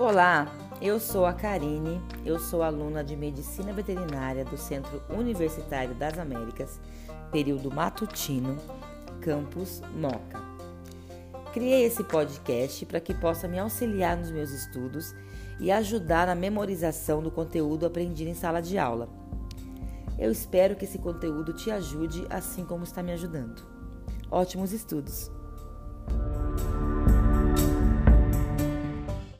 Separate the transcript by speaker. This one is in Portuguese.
Speaker 1: Olá, eu sou a Karine, eu sou aluna de Medicina Veterinária do Centro Universitário das Américas, período matutino, campus Moca. Criei esse podcast para que possa me auxiliar nos meus estudos e ajudar na memorização do conteúdo aprendido em sala de aula. Eu espero que esse conteúdo te ajude assim como está me ajudando. Ótimos estudos!